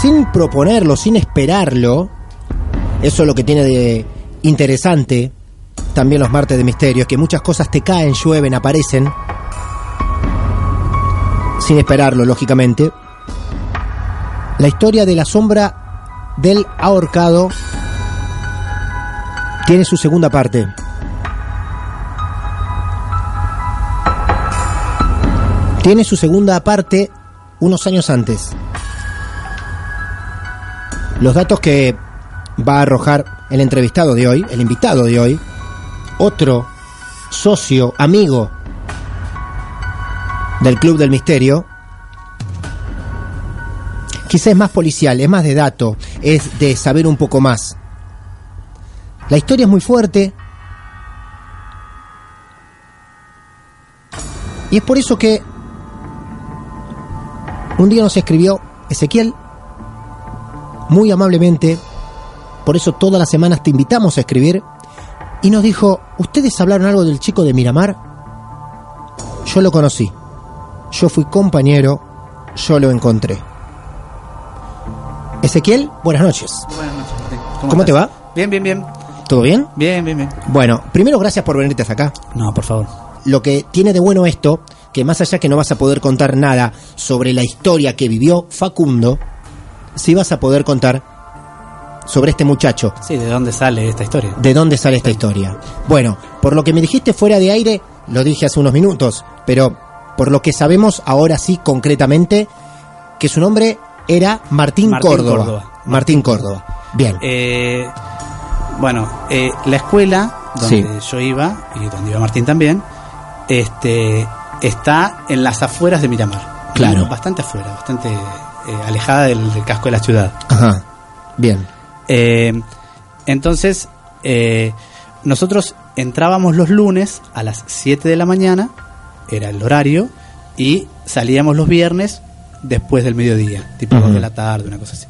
sin proponerlo, sin esperarlo, eso es lo que tiene de interesante también los martes de misterio, es que muchas cosas te caen, llueven, aparecen, sin esperarlo, lógicamente. La historia de la sombra del ahorcado tiene su segunda parte. Tiene su segunda parte unos años antes. Los datos que va a arrojar el entrevistado de hoy, el invitado de hoy, otro socio, amigo del Club del Misterio, quizá es más policial, es más de dato, es de saber un poco más. La historia es muy fuerte. Y es por eso que un día nos escribió Ezequiel, muy amablemente, por eso todas las semanas te invitamos a escribir, y nos dijo, ¿ustedes hablaron algo del chico de Miramar? Yo lo conocí, yo fui compañero, yo lo encontré. Ezequiel, buenas noches. Buenas noches. ¿Cómo te va? Bien, bien, bien. ¿Todo bien? Bien, bien, bien. Bueno, primero gracias por venirte hasta acá. No, por favor. Lo que tiene de bueno esto, que más allá que no vas a poder contar nada sobre la historia que vivió Facundo, sí vas a poder contar sobre este muchacho, Sí, ¿de dónde sale esta historia? de dónde sale esta historia. Bueno, por lo que me dijiste fuera de aire, lo dije hace unos minutos, pero por lo que sabemos ahora sí concretamente, que su nombre era Martín, Martín Córdoba. Córdoba. Martín Córdoba. Bien. Eh, bueno, eh, la escuela donde yo iba, y donde iba Martín también, este, está en las afueras de Miramar. Claro. Bastante afuera, bastante eh, alejada del, del casco de la ciudad. Ajá. Bien. Eh, entonces, eh, nosotros entrábamos los lunes a las 7 de la mañana, era el horario, y salíamos los viernes después del mediodía, tipo. 2 de la tarde, una cosa así.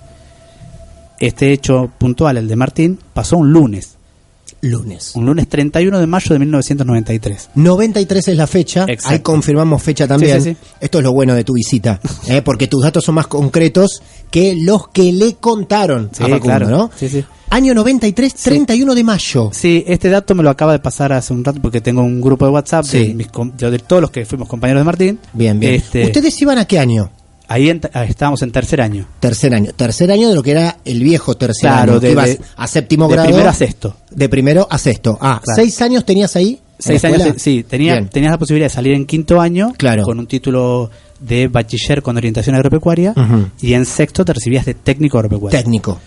Este hecho puntual, el de Martín, pasó un lunes, Lunes. un lunes 31 de mayo de 1993. 93 es la fecha, Exacto. ahí confirmamos fecha también. Sí, sí, Esto es lo bueno de tu visita, ¿eh? porque tus datos son más concretos que los que le contaron Sí, a Facundo, claro. ¿no? Sí, sí. Año 93, 31 de mayo. Sí, este dato me lo acaba de pasar hace un rato porque tengo un grupo de WhatsApp Sí. de, mis de todos los que fuimos compañeros de Martín. Bien, bien. Este, ¿Ustedes iban a qué año? Ahí en- ah, estábamos en tercer año. Tercer año. Tercer año de lo que era el viejo tercer Claro, año. de- ibas de- a séptimo de grado. primero a sexto. De primero a sexto. Ah, Claro. ¿seis años tenías ahí? Seis años, sí, tenía, Bien. tenías la posibilidad de salir en quinto año Claro. con un título de bachiller con orientación agropecuaria y en sexto te recibías de técnico agropecuario. Técnico.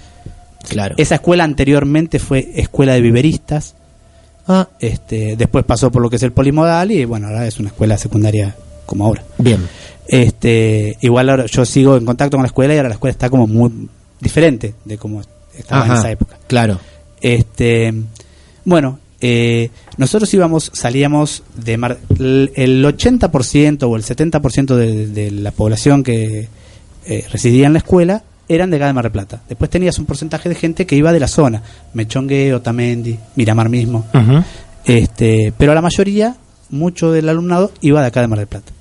Claro. Esa escuela anteriormente fue escuela de viveristas, Ah, este, después pasó por lo que es el polimodal y bueno, ahora es una escuela secundaria como ahora. bien. Este, igual ahora yo sigo en contacto con la escuela y ahora la escuela está como muy diferente de como estaba en esa época. Claro. Este, bueno, eh, nosotros íbamos, salíamos de Mar- el el 80% o el 70% de, de la población que eh, residía en la escuela eran de acá de Mar del Plata. Después tenías un porcentaje de gente que iba de la zona, Mechongue, Otamendi, Miramar mismo. Este, pero la mayoría, mucho del alumnado, iba de acá de Mar del Plata.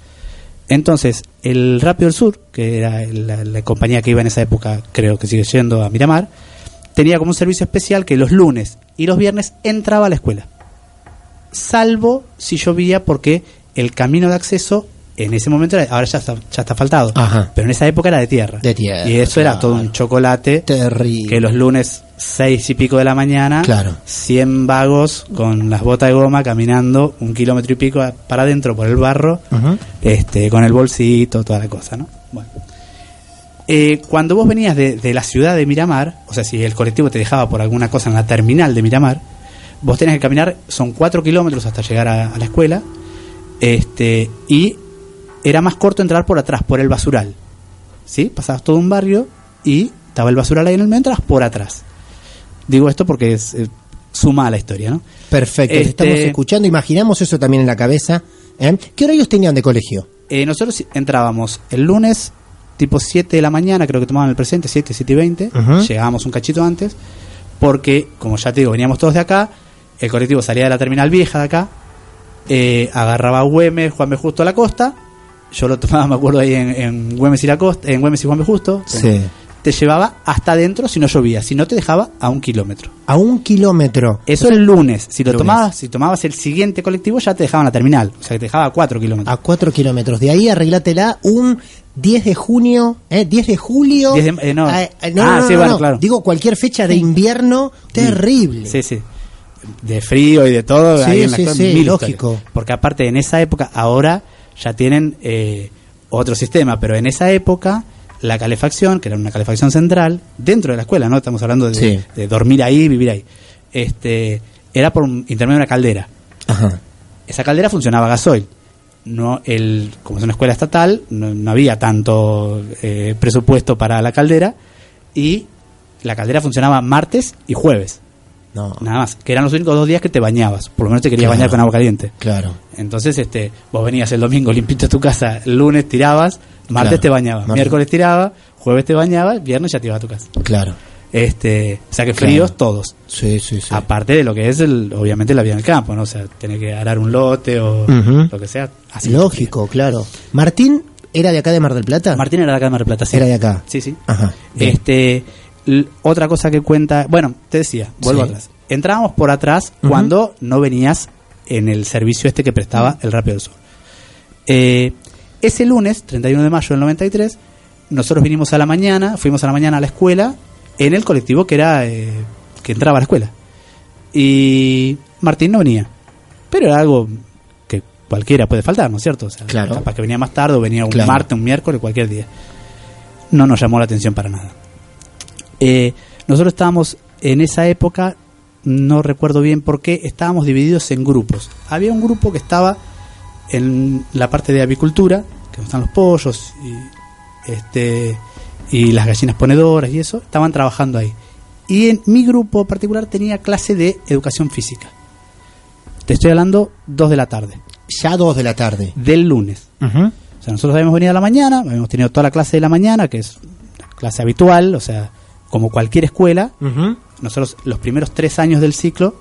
Entonces, el Rápido del Sur, que era la, compañía que iba en esa época, creo que sigue yendo a Miramar, tenía como un servicio especial que los lunes y los viernes entraba a la escuela. Salvo si llovía porque el camino de acceso en ese momento, era- ahora ya está, ya está faltado, Ajá. pero en esa época era de tierra. De tierra, Y eso era claro. todo un chocolate Terrible. que los lunes seis y pico de la mañana, Claro. 100 vagos con las botas de goma caminando un kilómetro y pico a- para adentro por el barro, Ujú. este, con el bolsito, toda la cosa, ¿no? Bueno. Eh, cuando vos venías de, de la ciudad de Miramar, o sea, si el colectivo te dejaba por alguna cosa en la terminal de Miramar, vos tenés que caminar, son cuatro kilómetros hasta llegar a, a la escuela, este, y era más corto entrar por atrás, por el basural. ¿Sí? Pasabas todo un barrio y estaba el basural ahí en el medio, entrabas por atrás. Digo esto porque es, eh, suma a la historia, ¿no? Perfecto, te Este- estamos escuchando, imaginamos eso también en la cabeza. ¿eh? ¿Qué horarios tenían de colegio? Eh, nosotros entrábamos el lunes, tipo 7 de la mañana, creo que tomaban el presente, 7, 7 y 20. Ujú. Llegábamos un cachito antes, porque, como ya te digo, veníamos todos de acá. El colectivo salía de la terminal vieja de acá, eh, agarraba a Güemes, Juan B. Justo a la costa. Yo lo tomaba, me acuerdo, ahí en, en Güemes y la costa, en Güemes y Juan B. Justo. Sí. Te llevaba hasta adentro si no llovía, si no te dejaba a un kilómetro. A un kilómetro. Eso el lunes. Si lo Lunes. tomabas, si tomabas el siguiente colectivo, ya te dejaban la terminal. O sea, que te dejaba a 4 kilómetros. A cuatro kilómetros. De ahí arreglátela un 10 de junio, ¿eh? 10 de julio. 10 de- eh, no. Ah, eh, Ah, sí, bueno, claro. Digo cualquier fecha de invierno terrible. Sí, sí. De frío y de todo. Sí, hay en la sí, sí, mil lógico. historias. Porque aparte, en esa época, ahora ya tienen eh, otro sistema, pero en esa época la calefacción, que era una calefacción central, dentro de la escuela, ¿no? Estamos hablando de, Sí. de dormir ahí, vivir ahí. Este, era por un- intermedio de una caldera. Ajá. Esa caldera funcionaba a gasoil. No, el, como es una escuela estatal, no, no había tanto eh, presupuesto para la caldera y la caldera funcionaba martes y jueves. No. Nada más, que eran los únicos dos días que te bañabas. Por lo menos te querías Claro. bañar con agua caliente. Claro. Entonces, este, vos venías el domingo limpito a tu casa, el lunes tirabas, martes Claro. te bañabas, miércoles tirabas, jueves te bañabas, viernes ya te ibas a tu casa. Claro. Este, o sea que Claro. fríos todos. Sí, sí, sí. Aparte de lo que es el, obviamente la vida en el campo, ¿no? O sea, tener que arar un lote o lo que sea. Así Lógico, claro. Martín era de acá de Mar del Plata. Martín era de acá de Mar del Plata, sí. Era de acá. Sí, sí. Ajá. bien. Este, otra cosa que cuenta, bueno, te decía, vuelvo Sí. atrás. Entrábamos por atrás cuando no venías en el servicio este que prestaba el Rápido del Sur. Eh, ese lunes, 31 de mayo del 93, nosotros vinimos a la mañana, fuimos a la mañana a la escuela en el colectivo que era eh, que entraba a la escuela. Y Martín no venía. Pero era algo que cualquiera puede faltar, ¿no es cierto? O sea, Claro. Capaz que venía más tarde o venía un Claro. martes, un miércoles, cualquier día. No nos llamó la atención para nada. Eh, nosotros estábamos en esa época, no recuerdo bien por qué, estábamos divididos en grupos. Había un grupo que estaba en la parte de avicultura, que están los pollos y, este, y las gallinas ponedoras y eso, estaban trabajando ahí. Y en mi grupo particular tenía clase de educación física. Te estoy hablando dos de la tarde, Ya dos de la tarde. del lunes. O sea, nosotros habíamos venido a la mañana, habíamos tenido toda la clase de la mañana, que es la clase habitual, o sea, como cualquier escuela. Nosotros los primeros tres años del ciclo,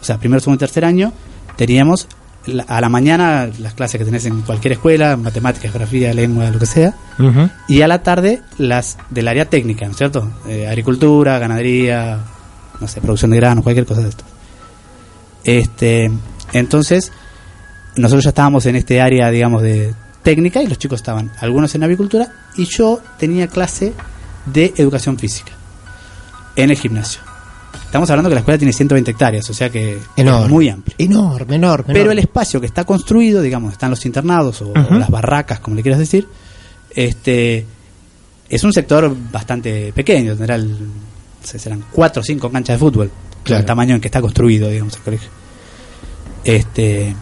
o sea, primero, segundo y tercer año, teníamos la- a la mañana las clases que tenés en cualquier escuela, matemáticas, geografía, lengua, lo que sea, y a la tarde las del área técnica, ¿no es cierto? Eh, agricultura, ganadería, no sé, producción de granos, cualquier cosa de esto. Este, entonces, nosotros ya estábamos en este área, digamos, de técnica y los chicos estaban, algunos en avicultura, y yo tenía clase de educación física en el gimnasio. Estamos hablando que la escuela tiene 120 hectáreas, o sea que Enorme. es muy amplio. Enorme, enorme. Pero enorme. el espacio que está construido, digamos, están los internados o, las barracas, como le quieras decir, este es un sector bastante pequeño, tendrá el- se- serán cuatro o cinco canchas de fútbol, Claro. el tamaño en que está construido, digamos, el colegio. Este,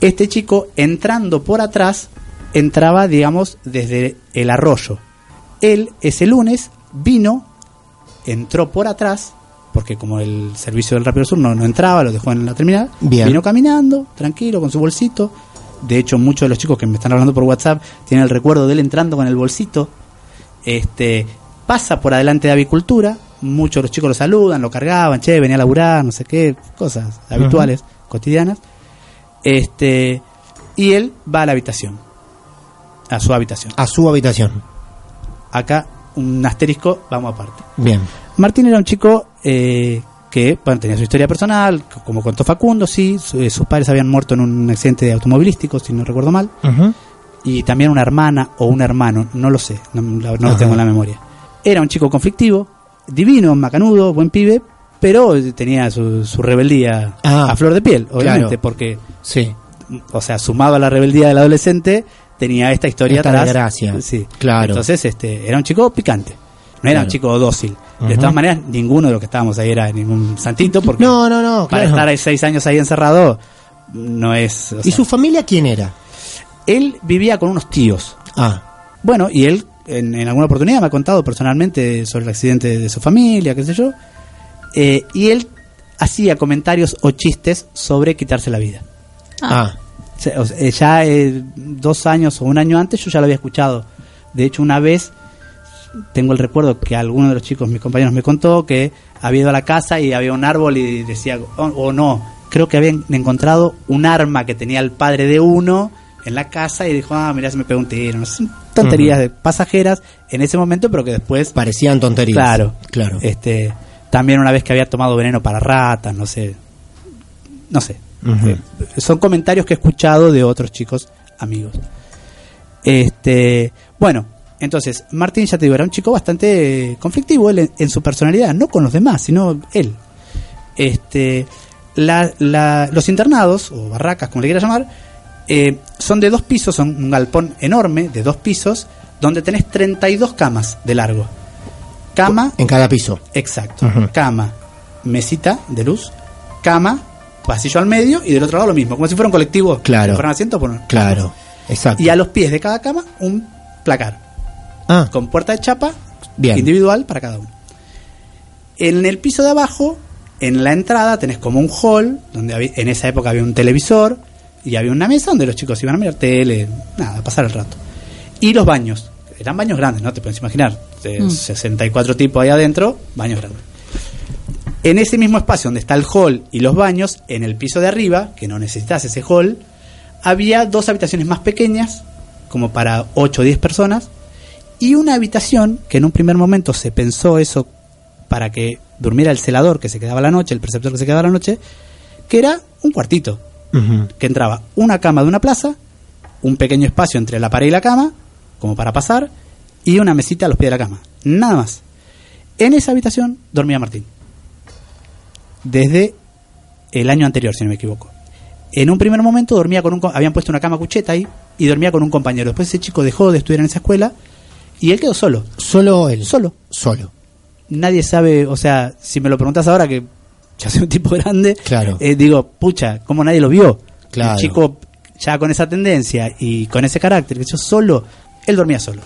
este chico entrando por atrás, entraba, digamos, desde el arroyo. Él ese lunes vino, entró por atrás, porque como el servicio del Rápido Sur no, no entraba, lo dejó en la terminal, Bien. vino caminando, tranquilo, con su bolsito. De hecho, muchos de los chicos que me están hablando por WhatsApp tienen el recuerdo de él entrando con el bolsito, este, pasa por adelante de avicultura, muchos de los chicos lo saludan, lo cargaban, che, venía a laburar, no sé qué, cosas habituales, cotidianas. Este, y él va a la habitación, a su habitación. A su habitación. Acá un asterisco, vamos aparte. Bien. Martín era un chico eh, que bueno, tenía su historia personal, como contó Facundo, sí, su- eh, sus padres habían muerto en un accidente automovilístico, si no recuerdo mal, y también una hermana o un hermano, no lo sé, no, lo tengo en la memoria. Era un chico conflictivo, divino, macanudo, buen pibe, pero tenía su, su rebeldía Ah, a flor de piel, obviamente, claro. porque, Sí. o sea, sumado a la rebeldía del adolescente, tenía esta historia Esta atrás. Sí. Claro. Entonces, este, era un chico picante. No era Claro. un chico dócil. De todas maneras, ninguno de los que estábamos ahí era ningún santito, porque No, no, no. para claro. estar ahí seis años ahí encerrado, no es. ¿Y sea, su familia quién era? Él vivía con unos tíos. Ah, Bueno, y él en, en alguna oportunidad me ha contado personalmente sobre el accidente de su familia, qué sé yo. Eh, y él hacía comentarios o chistes sobre quitarse la vida. ah. O sea, eh, ya eh, dos años o un año antes yo ya lo había escuchado. De hecho, una vez tengo el recuerdo que alguno de los chicos, mis compañeros, me contó que había ido a la casa y había un árbol y decía, o o no, creo que habían encontrado un arma que tenía el padre de uno en la casa y dijo, ah, mira, se me pegó un tiro. No sé, son tonterías de pasajeras en ese momento, pero que después... Parecían tonterías. Claro, Claro. Este, también una vez que había tomado veneno para ratas, no sé. No sé. Eh, son comentarios que he escuchado de otros chicos amigos. Este, bueno, entonces, Martín, ya te digo, era un chico bastante conflictivo él en, en su personalidad, no con los demás, sino él. Este, la- la- los internados, o barracas, como le quieras llamar, eh, son de dos pisos, son un galpón enorme de dos pisos, donde tenés 32 camas de largo. Cama, En cada piso. exacto. Cama, mesita de luz, cama, pasillo al medio y del otro lado lo mismo, como si fuera un colectivo. Claro. Si fueran asientos, bueno, Claro. Exacto. Y a los pies de cada cama un placar Ah, con puerta de chapa Bien. individual para cada uno. En el piso de abajo, en la entrada, tenés como un hall, donde había- en esa época había un televisor y había una mesa donde los chicos iban a mirar tele, nada, a pasar el rato. Y los baños, eran baños grandes, ¿no? Te puedes imaginar, de 64 tipos ahí adentro, baños grandes. En ese mismo espacio donde está el hall y los baños, en el piso de arriba, que no necesitas ese hall, había dos habitaciones más pequeñas, como para 8 o 10 personas, y una habitación que en un primer momento se pensó eso para que durmiera el celador que se quedaba la noche, el preceptor que se quedaba la noche, que era un cuartito, que entraba una cama de una plaza, un pequeño espacio entre la pared y la cama, como para pasar, y una mesita a los pies de la cama. Nada más. En esa habitación dormía Martín. Desde el año anterior, si no me equivoco. En un primer momento dormía con un... Habían puesto una cama cucheta ahí y dormía con un compañero. Después ese chico dejó de estudiar en esa escuela y él quedó solo. Solo él. Solo. Solo. Nadie sabe, o sea, si me lo preguntas ahora que ya soy un tipo grande, Claro. eh, digo, pucha, ¿cómo nadie lo vio? Claro. El chico ya con esa tendencia y con ese carácter, que yo solo, él dormía solo.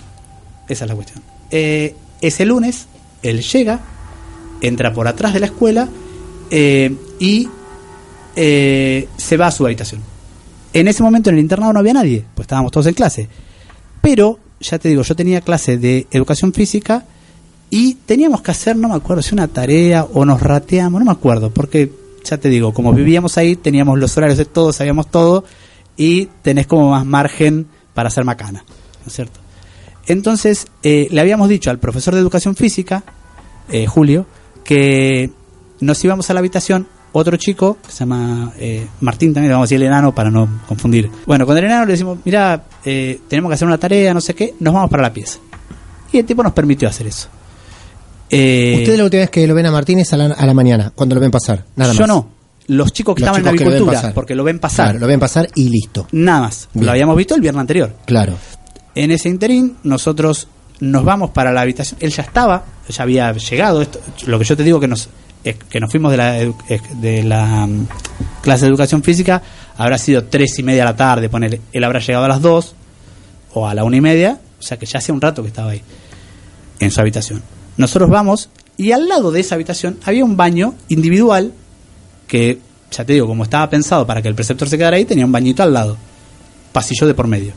Esa es la cuestión. Eh, ese lunes, él llega, entra por atrás de la escuela eh, y eh, se va a su habitación. En ese momento en el internado no había nadie, pues estábamos todos en clase. Pero, ya te digo, yo tenía clase de educación física y teníamos que hacer, no me acuerdo si una tarea o nos rateamos, no me acuerdo, porque ya te digo, como vivíamos ahí, teníamos los horarios de todo, sabíamos todo y tenés como más margen para hacer macana, ¿no es cierto? Entonces, eh, le habíamos dicho al profesor de educación física, Julio, que nos íbamos a la habitación otro chico, que se llama eh, Martín también, le vamos a decir el enano para no confundir. Bueno, con el enano le decimos, mira, eh, tenemos que hacer una tarea, no sé qué, nos vamos para la pieza. Y el tipo nos permitió hacer eso. Eh, Ustedes la última vez que lo ven a Martínez a la, a la mañana, cuando lo ven pasar. Nada más. yo no. Los chicos que Los estaban en la lo agricultura, porque lo ven pasar. Claro, lo ven pasar y listo. Nada más. Bien. Lo habíamos visto el viernes anterior. Claro. En ese interín, nosotros nos vamos para la habitación. Él ya estaba, ya había llegado. Esto, lo que yo te digo que nos es que nos fuimos de la, de la mm, clase de educación física, habrá sido tres y media de la tarde, ponele. Él habrá llegado a las dos o a la una y media, o sea que ya hacía un rato que estaba ahí, en su habitación. Nosotros vamos y al lado de esa habitación había un baño individual que, ya te digo, como estaba pensado para que el preceptor se quedara ahí, tenía un bañito al lado, pasillo de por medio.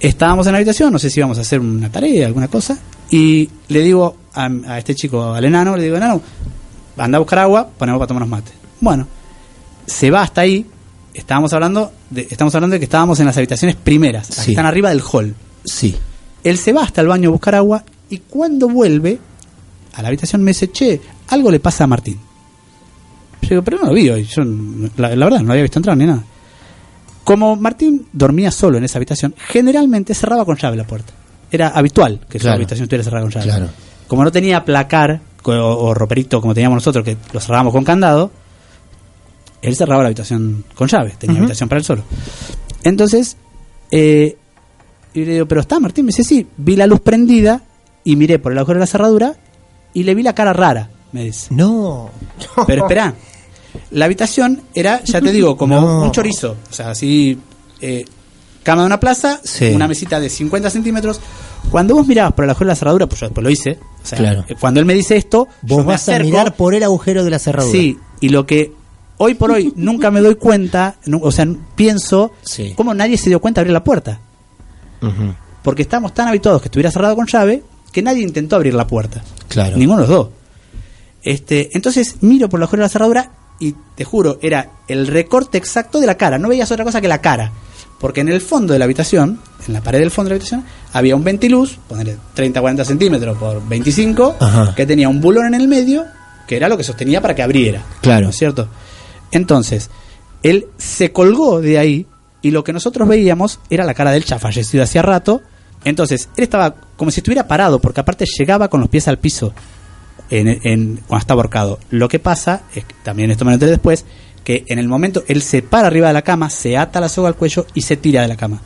Estábamos en la habitación, no sé si íbamos a hacer una tarea, alguna cosa, Y le digo a este chico, al enano, le digo, enano, anda a buscar agua, ponemos para tomarnos mate. Bueno, se va hasta ahí. Estábamos hablando de, estamos hablando de que estábamos en las habitaciones primeras, las que están arriba del hall. Sí. Él se va hasta el baño a buscar agua y cuando vuelve a la habitación me dice, che, algo le pasa a Martín. Yo digo, pero no lo vi hoy. Yo, la, la verdad, no lo había visto entrar ni nada. Como Martín dormía solo en esa habitación, generalmente cerraba con llave la puerta. Era habitual que su habitación estuviera cerrada con llave. Claro. Como no tenía placar o, o roperito como teníamos nosotros, que lo cerrábamos con candado, él cerraba la habitación con llave. Tenía habitación para él solo. Entonces, eh, y le digo, pero está Martín, me dice, sí, vi la luz prendida y miré por el agujero de la cerradura y le vi la cara rara, me dice. No. Pero espera, la habitación era, ya te digo, como No. un chorizo. O sea, así, eh, cama de una plaza, Sí. una mesita de 50 centímetros. Cuando vos mirabas por el agujero de la cerradura, pues yo después lo hice. O sea, Claro. eh, cuando él me dice esto, yo Vos me vas a mirar por el agujero de la cerradura. Sí, y lo que hoy por hoy nunca me doy cuenta, o sea, pienso, Sí. cómo nadie se dio cuenta de abrir la puerta. Porque estamos tan habituados que estuviera cerrado con llave que nadie intentó abrir la puerta. Claro. Ninguno de los dos. Este, entonces miro por el agujero de la cerradura y te juro, era el recorte exacto de la cara. No veías otra cosa que la cara. Porque en el fondo de la habitación, en la pared del fondo de la habitación, había un ventiluz, ponerle 30-40 centímetros por 25, Ajá. que tenía un bulón en el medio, que era lo que sostenía para que abriera. Claro. ¿No es cierto? Entonces, él se colgó de ahí y lo que nosotros veíamos era la cara del ya fallecido hacía rato. Entonces, él estaba como si estuviera parado, porque aparte llegaba con los pies al piso en, en- cuando estaba ahorcado. Lo que pasa, es que, también esto me lo enteré después, que en el momento él se para arriba de la cama, se ata la soga al cuello y se tira de la cama.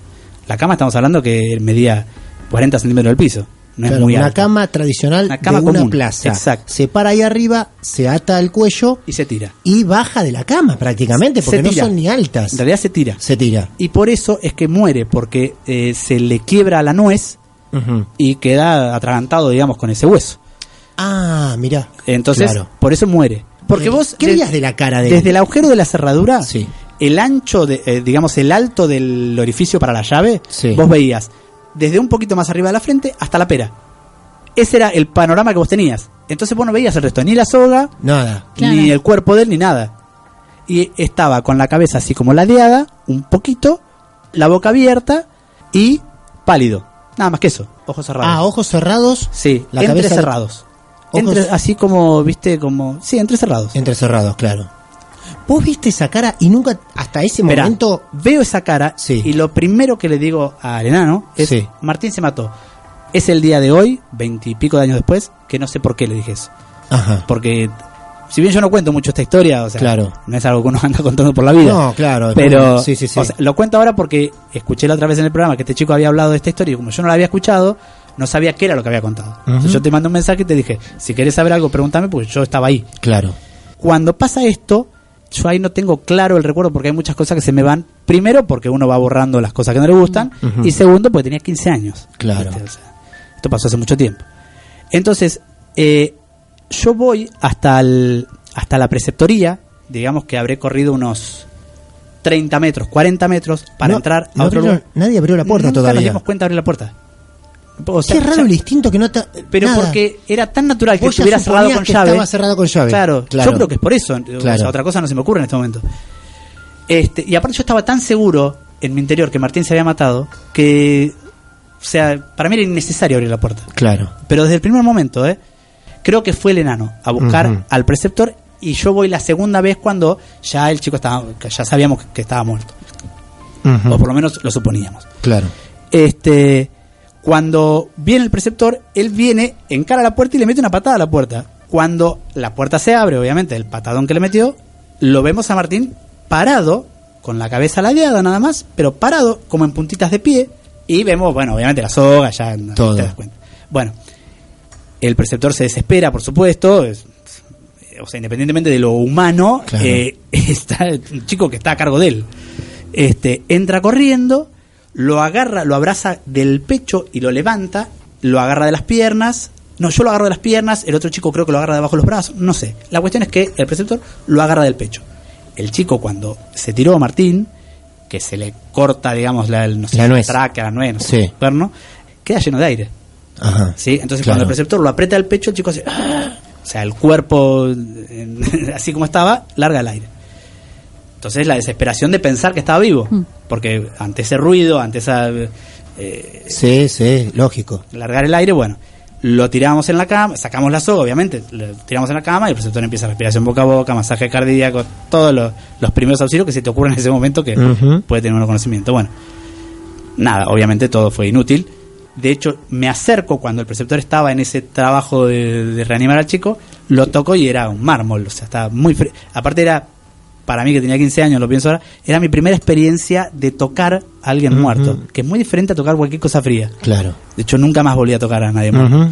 La cama estamos hablando que medía 40 centímetros del piso. No es muy una alta. cama tradicional Una cama de una plaza. Exacto. Se para ahí arriba, se ata al cuello Y se tira. y baja de la cama prácticamente, porque no son ni altas. En realidad se tira. Se tira. Y por eso es que muere, porque eh, se le quiebra la nuez y queda atragantado, digamos, con ese hueso. Ah, mira. Entonces, Claro. por eso muere. Porque Eh, vos... ¿Qué de- veías de la cara de él? Desde el agujero de la cerradura, Sí. el ancho, de, eh, digamos, el alto del orificio para la llave, Sí. vos veías desde un poquito más arriba de la frente hasta la pera. Ese era el panorama que vos tenías. Entonces vos no veías el resto, ni la soga, Nada. Claro. ni el cuerpo de él, ni nada. Y estaba con la cabeza así como ladeada, un poquito, la boca abierta y pálido. Nada más que eso, ojos cerrados. Ah, ojos cerrados. Sí, la entre cabeza- cerrados. Entre- así como, viste, como... Sí, entre cerrados. Entrecerrados, claro. Vos viste esa cara y nunca, hasta ese Esperá, momento. veo esa cara Sí. y lo primero que le digo al enano es, Sí. Martín se mató. Es el día de hoy, veintipico de años después, que no sé por qué le dije eso. Ajá. Porque, si bien yo no cuento mucho esta historia, o sea, Claro. no es algo que uno anda contando por la vida. No, claro. Pero, Sí, sí, sí. o sea, lo cuento ahora porque escuché la otra vez en el programa que este chico había hablado de esta historia y como yo no la había escuchado, no sabía qué era lo que había contado. Entonces yo te mando un mensaje y te dije, si querés saber algo, pregúntame porque yo estaba ahí. claro. Cuando pasa esto, yo ahí no tengo claro el recuerdo porque hay muchas cosas que se me van. Primero, porque uno va borrando las cosas que no le gustan. Y segundo, porque tenía 15 años. Claro. ¿Viste? O sea, esto pasó hace mucho tiempo. Entonces, eh, yo voy hasta, el, hasta la preceptoría. Digamos que habré corrido unos 30 metros, 40 metros para No- entrar a no otro lugar. Nadie abrió la puerta Nunca nos todavía. dimos cuenta de abrir la puerta. O sea, Qué raro ya- el instinto que no te. pero nada. porque era tan natural que estuviera cerrado con que llave. estaba cerrado con llave. Claro, Claro. yo creo que es por eso. o Claro. sea, otra cosa no se me ocurre en este momento. Este, y aparte yo estaba tan seguro en mi interior que Martín se había matado que, o sea, para mí era innecesario abrir la puerta. Claro. Pero desde el primer momento, ¿eh? creo que fue el enano a buscar al preceptor y yo voy la segunda vez cuando ya el chico estaba, ya sabíamos que estaba muerto. O por lo menos lo suponíamos. Claro. Este, cuando viene el preceptor, él viene, encara la puerta y le mete una patada a la puerta. Cuando la puerta se abre, obviamente, el patadón que le metió, lo vemos a Martín parado, con la cabeza ladeada nada más, pero parado, como en puntitas de pie, y vemos, bueno, obviamente la soga, ya Todo. te das cuenta. Bueno, el preceptor se desespera, por supuesto, es- o sea, independientemente de lo humano, Claro. eh, está un chico que está a cargo de él. Este, entra corriendo, lo agarra, lo abraza del pecho y lo levanta, lo agarra de las piernas. No, yo lo agarro de las piernas, el otro chico creo que lo agarra debajo de los brazos, no sé. La cuestión es que el preceptor lo agarra del pecho. El chico cuando se tiró a Martín, que se le corta, digamos, la, el, no sé, La nuez. tráquea, la nuez, no sé, Sí. el cuerno, queda lleno de aire. Ajá. ¿sí? Entonces Claro. cuando el preceptor lo aprieta al pecho, el chico hace... "Ah". O sea, el cuerpo, así como estaba, larga el aire. Entonces la desesperación de pensar que estaba vivo. Porque ante ese ruido, ante esa... eh, Sí, sí, lógico. largar el aire, bueno, lo tiramos en la cama, sacamos la soga, obviamente, lo tiramos en la cama y el preceptor empieza respiración boca a boca, masaje cardíaco, todos los, los primeros auxilios que se te ocurren en ese momento que puede tener uno conocimiento. Bueno, nada, obviamente todo fue inútil. De hecho, me acerco cuando el preceptor estaba en ese trabajo de, de reanimar al chico, lo toco y era un mármol, o sea, estaba muy frío. Aparte era, para mí que tenía 15 años, lo pienso ahora, era mi primera experiencia de tocar a alguien muerto, que es muy diferente a tocar cualquier cosa fría. Claro. De hecho, nunca más volví a tocar a nadie. Ujú.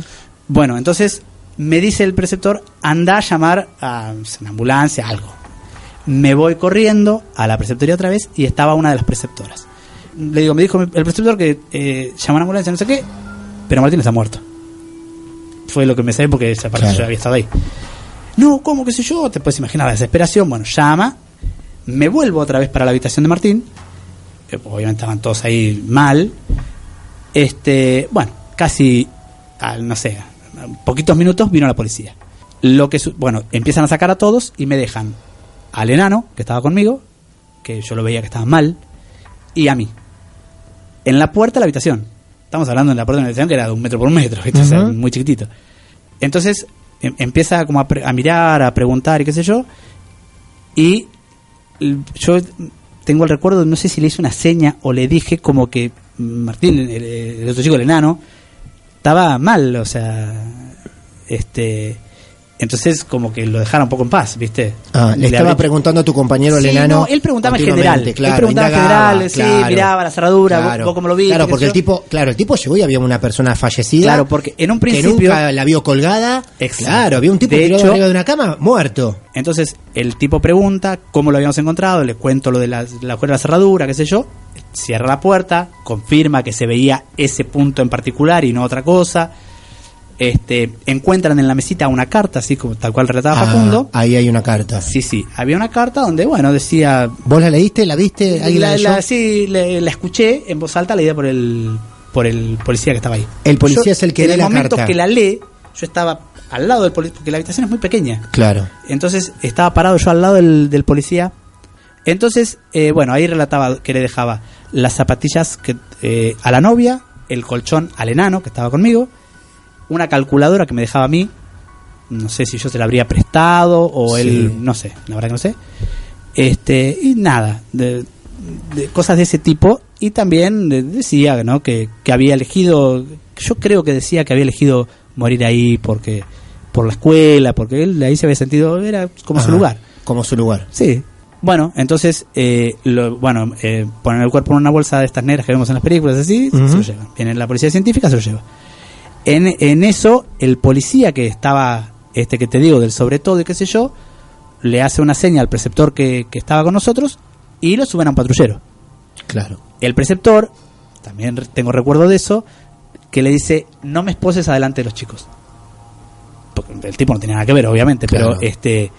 Bueno, entonces me dice el preceptor, anda a llamar a una ambulancia, algo. Me voy corriendo a la preceptoría otra vez y estaba una de las preceptoras. Le digo, me dijo el preceptor que eh, llama a una ambulancia, no sé qué, pero Martín está muerto. Fue lo que me sabía porque esa parte Claro. yo había estado ahí. No, ¿cómo qué sé yo? Te puedes imaginar la desesperación. Bueno, llama, me vuelvo otra vez para la habitación de Martín. que obviamente estaban todos ahí mal. Este, bueno, casi, al, no sé, poquitos minutos vino la policía. Lo que, bueno, empiezan a sacar a todos y me dejan al enano, que estaba conmigo, que yo lo veía que estaba mal, y a mí. En la puerta de la habitación. Estamos hablando en la puerta de la habitación que era de un metro por un metro, sea, muy chiquitito. Entonces em- empieza como a, a mirar, a preguntar y qué sé yo. Y yo tengo el recuerdo, no sé si le hice una seña o le dije como que Martín, el, el otro chico, el enano, estaba mal, o sea, este, entonces como que lo dejaron un poco en paz, ¿viste? Ah, le estaba preguntando a tu compañero el Sí, enano. no, él preguntaba en general. Claro, él preguntaba en general, sí, miraba la cerradura, vos- claro. vos, cómo lo viste. Claro, porque el tipo, claro, el tipo llegó y había una persona fallecida. Claro, porque en un que principio... nunca la vio colgada. Exacto. Claro, había un tipo De hecho- arriba de una cama, muerto. Entonces el tipo pregunta cómo lo habíamos encontrado, le cuento lo de la, la la cerradura, qué sé yo, cierra la puerta, confirma que se veía ese punto en particular y no otra cosa. Este, encuentran en la mesita una carta, así como tal cual relataba Ah, Facundo. ahí hay una carta. Sí, sí, había una carta donde, bueno, decía... ¿Vos la leíste? ¿La viste? ¿Alguien la, La, leyó? la- sí, le- la escuché en voz alta, leída por el, por el policía que estaba ahí. El policía Yo, es el que En lee el la momento carta. que la lee, yo estaba al lado del policía, porque la habitación es muy pequeña. Claro. Entonces estaba parado yo al lado del, del policía. Entonces, eh, bueno, ahí relataba que le dejaba las zapatillas que, eh, a la novia, el colchón al enano que estaba conmigo, una calculadora que me dejaba a mí, no sé si yo se la habría prestado o Sí. él, no sé, la verdad que no sé. Este, y nada, de, de cosas de ese tipo. Y también de- decía ¿no? que, que había elegido, yo creo que decía que había elegido morir ahí porque por la escuela, porque él ahí se había sentido, era como su lugar. Como su lugar. Sí. Bueno, entonces, eh, lo, bueno, eh, ponen el cuerpo en una bolsa de estas negras que vemos en las películas, así, se lo llevan. Viene la policía científica, se lo lleva. En, en eso, el policía que estaba, este que te digo, del sobre todo y qué sé yo, le hace una seña al preceptor que, que estaba con nosotros y lo suben a un patrullero. Claro. El preceptor, también tengo recuerdo de eso, que le dice, no me esposes adelante de los chicos. Porque el tipo no tenía nada que ver, obviamente, pero Claro. este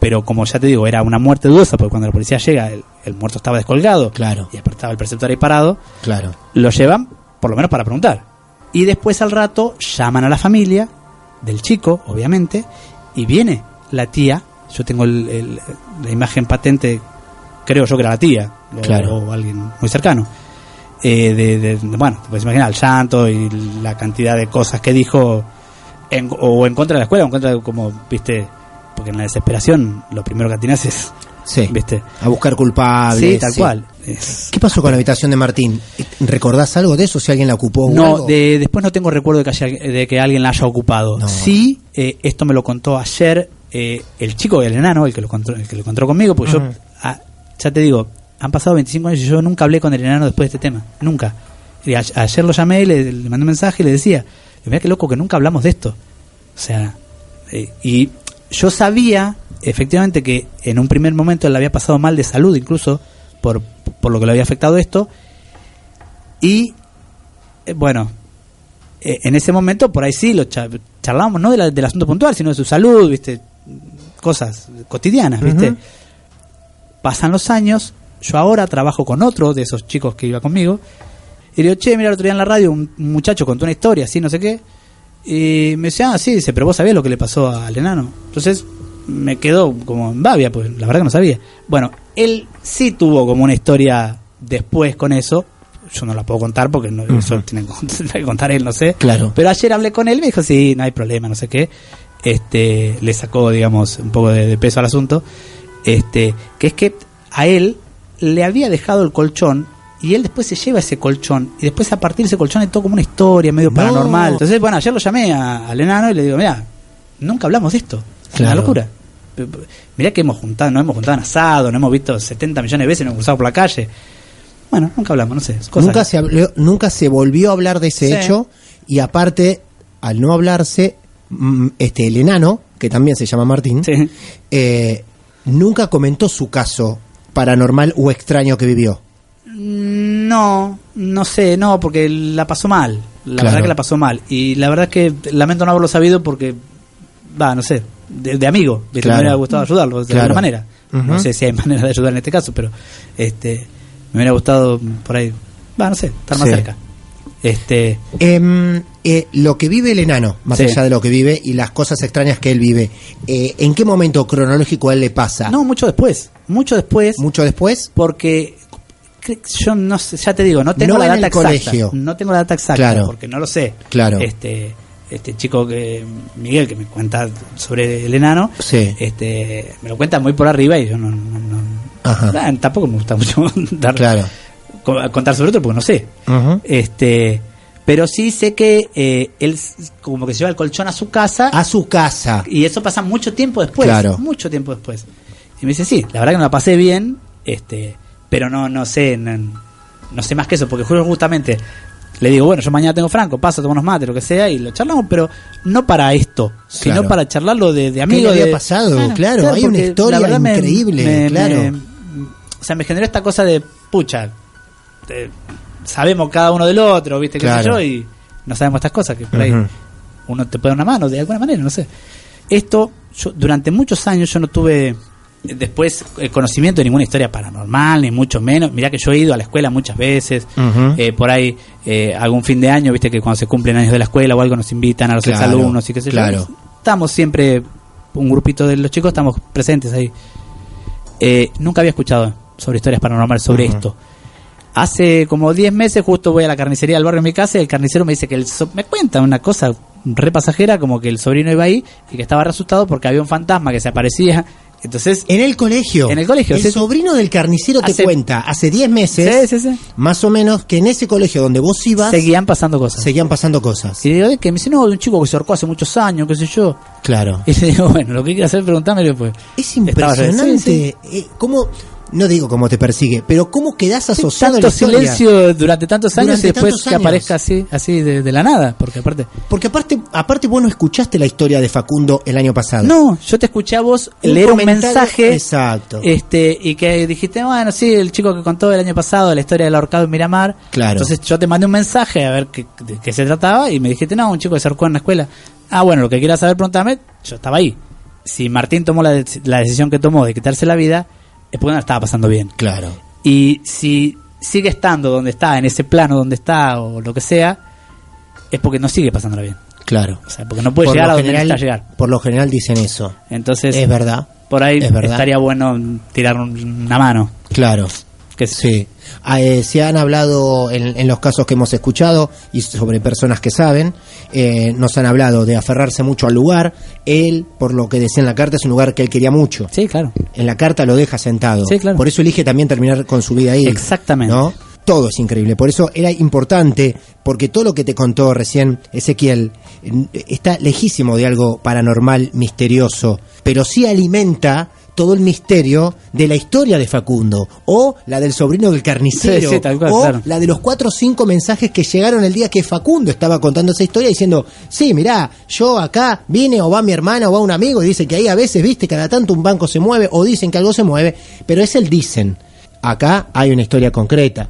pero como ya te digo, era una muerte dudosa, porque cuando la policía llega, el, el muerto estaba descolgado, Claro. y aparte estaba el preceptor ahí parado, Claro. lo llevan por lo menos para preguntar. Y después al rato llaman a la familia del chico, obviamente, y viene la tía, yo tengo el- el- la imagen patente, creo yo que era la tía, o, Claro. o alguien muy cercano. eh, de, bueno, te puedes imaginar el llanto y la cantidad de cosas que dijo en- o en contra de la escuela, o en contra de como, viste, porque en la desesperación lo primero que tienes es, Sí. viste, A buscar culpables. sí, tal cual. Es- ¿Qué pasó con la habitación de Martín? ¿Recordás algo de eso? Si alguien la ocupó No, de, después no tengo recuerdo de que, haya- de que alguien la haya ocupado. No. Sí, eh, esto me lo contó ayer eh, el chico, el enano, el que lo encontró, el que lo encontró conmigo, pues yo, ah, ya te digo, han pasado 25 años y yo nunca hablé con el enano después de este tema, nunca. Y a- ayer lo llamé, le mandé un mensaje y le decía, mira qué loco que nunca hablamos de esto. O sea, eh, y yo sabía efectivamente que en un primer momento él había pasado mal de salud, incluso por, por lo que le había afectado esto. Y eh, bueno, eh, en ese momento por ahí sí lo cha- charlábamos, no de la- del asunto puntual, sino de su salud, ¿viste? Cosas cotidianas, ¿viste? Pasan los años, yo ahora trabajo con otro de esos chicos que iba conmigo. Y le digo, che, mira, el otro día en la radio un muchacho contó una historia, así, no sé qué. Y me decía, ah, sí, dice, pero vos sabías lo que le pasó al enano. Entonces me quedó como en babia, pues la verdad que no sabía. Bueno, él sí tuvo como una historia después con eso. Yo no la puedo contar porque no, eso tiene que tiene que contar él, no sé. Claro. Pero ayer hablé con él y me dijo, sí, no hay problema, no sé qué. Este, le sacó, digamos, un poco de, de peso al asunto. Este, que es que a él le había dejado el colchón y él después se lleva ese colchón y después a partir de ese colchón le todo como una historia medio No. paranormal. Entonces, bueno, ayer lo llamé a- al enano y le digo, mira, nunca hablamos de esto. Es una Claro. locura. P- p- Mirá que hemos juntado, nos hemos juntado en asado, nos hemos visto 70 millones de veces, nos hemos cruzado por la calle. Bueno, nunca hablamos, no sé. cosas Nunca se, habló- nunca se volvió a hablar de ese Sí. hecho y aparte, al no hablarse, mm, este el enano, que también se llama Martín, Sí. eh, nunca comentó su caso paranormal o extraño que vivió. Mm, No, no sé, no, porque la pasó mal. La Claro. verdad que la pasó mal. Y la verdad que lamento no haberlo sabido porque, va, no sé, de, de amigo. Claro. Me hubiera gustado ayudarlo de Claro. alguna manera. No sé si hay manera de ayudar en este caso, pero este me hubiera gustado por ahí, va, no sé, estar más Sí. cerca. Este, Em, eh, lo que vive el enano, más Sí. allá de lo que vive y las cosas extrañas que él vive, eh, ¿en qué momento cronológico a él le pasa? no, mucho después, mucho después, ¿Mucho después? porque yo no sé, ya te digo, no tengo No la data exacta. colegio. No tengo la data exacta Claro. porque no lo sé. Claro. Este este chico que Miguel que me cuenta sobre el enano, Sí. este me lo cuenta muy por arriba y yo no, no- no- Ajá. Tampoco me gusta mucho dar- Claro. co- contar sobre otro porque no sé. Este, pero sí sé que eh, él como que se lleva el colchón a su casa A su casa. y eso pasa mucho tiempo después, Claro. mucho tiempo después. Y me dice, sí, la verdad que no la pasé bien, este, pero no no sé, no, no sé más que eso, porque justamente le digo, bueno, yo mañana tengo franco, paso, tomamos mate, lo que sea, y lo charlamos, pero no para esto, sino Claro. para charlarlo de, de ¿Qué amigos. le había de- pasado? Claro, hay una historia me- increíble, me- claro. me- o sea, me generó esta cosa de, pucha, eh, sabemos cada uno del otro, ¿viste? ¿Qué sé Claro. yo? Y no sabemos estas cosas, que por ahí uno te puede dar una mano de alguna manera, no sé. Esto, yo, durante muchos años yo no tuve después eh, conocimiento de ninguna historia paranormal, ni mucho menos. Mirá que yo he ido a la escuela muchas veces, eh, por ahí eh, algún fin de año, viste que cuando se cumplen años de la escuela o algo nos invitan a los Claro, exalumnos y qué sé claro. yo. Estamos siempre, un grupito de los chicos, estamos presentes ahí. Eh, nunca había escuchado sobre historias paranormales sobre esto. Hace como 10 meses justo voy a la carnicería del barrio de mi casa y el carnicero me dice que el so- me cuenta una cosa re pasajera como que el sobrino iba ahí y que estaba asustado porque había un fantasma que se aparecía. Entonces, En el colegio. En el colegio, El sí. sobrino del carnicero te Hace- cuenta hace 10 meses, sí, más o menos, que en ese colegio donde vos ibas, seguían pasando cosas. seguían pasando cosas. Y le digo, ¿de qué? Me dice, no, de un chico que se ahorcó hace muchos años, qué sé yo. Claro. Y le digo, bueno, lo que quiera hacer, preguntarme después. Es impresionante. eh, ¿Cómo, no digo cómo te persigue, pero cómo quedás asociado a la tanto silencio durante tantos años Durante y después que años. aparezca así, así de, de la nada, porque aparte... Porque aparte, aparte vos no escuchaste la historia de Facundo el año pasado. No, yo te escuché a vos Un leer un mensaje Exacto. este y que dijiste, bueno, sí, el chico que contó el año pasado la historia del ahorcado en Miramar. Claro. Entonces yo te mandé un mensaje a ver qué, de qué se trataba y me dijiste, no, un chico que se ahorcó en la escuela. Ah, bueno, lo que quieras saber, pregúntame, yo estaba ahí. Si Martín tomó la, de- la decisión que tomó de quitarse la vida, porque no la estaba pasando bien. Claro. Y si sigue estando donde está, en ese plano donde está o lo que sea, es porque no sigue pasándola bien. Claro. O sea, porque no puede Por llegar a donde general- necesita llegar. Por lo general dicen eso. Entonces, Es verdad. por ahí Es verdad. estaría bueno tirar un- una mano. Claro. Que Sí. Ah, eh, se han hablado en, en los casos que hemos escuchado y sobre personas que saben, eh, nos han hablado de aferrarse mucho al lugar. Él, por lo que decía en la carta, es un lugar que él quería mucho. Sí, claro. En la carta lo deja sentado. Sí, claro. Por eso elige también terminar con su vida ahí. Exactamente. ¿no? Todo es increíble. Por eso era importante, porque todo lo que te contó recién Ezequiel eh, está lejísimo de algo paranormal, misterioso, pero sí alimenta todo el misterio de la historia de Facundo, o la del sobrino del carnicero, Sí, sí, tal cual, o claro. la de los cuatro o cinco mensajes que llegaron el día que Facundo estaba contando esa historia diciendo, sí, mirá, yo acá vine o va mi hermana o va un amigo y dice que ahí a veces, viste, cada tanto un banco se mueve o dicen que algo se mueve, pero es el dicen. Acá hay una historia concreta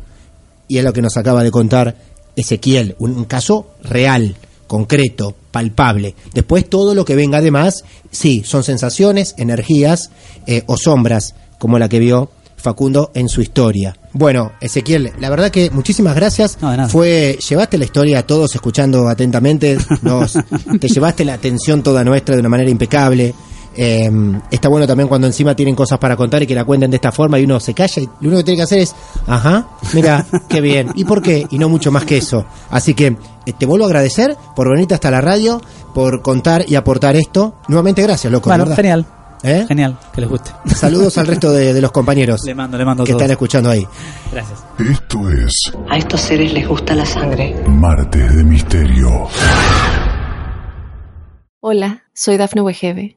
y es lo que nos acaba de contar Ezequiel, un, un caso real, concreto, palpable. Después todo lo que venga además, sí, son sensaciones, energías eh, o sombras, como la que vio Facundo en su historia. Bueno, Ezequiel, la verdad que muchísimas gracias. No, de nada. Fue, llevaste la historia a todos escuchando atentamente, nos, te llevaste la atención toda nuestra de una manera impecable. Eh, está bueno también cuando encima tienen cosas para contar y que la cuenten de esta forma y uno se calla y lo único que tiene que hacer es, ajá, mira, qué bien. ¿Y por qué? Y no mucho más que eso. Así que eh, te vuelvo a agradecer por venirte hasta la radio, por contar y aportar esto. Nuevamente gracias, loco. Bueno, verdad. genial. ¿Eh? Genial, que les guste. Saludos al resto de, de los compañeros Le mando, le mando que todos. están escuchando ahí. Gracias. Esto es A estos seres les gusta la sangre. Martes de Misterio. Hola, soy Dafne Wegebe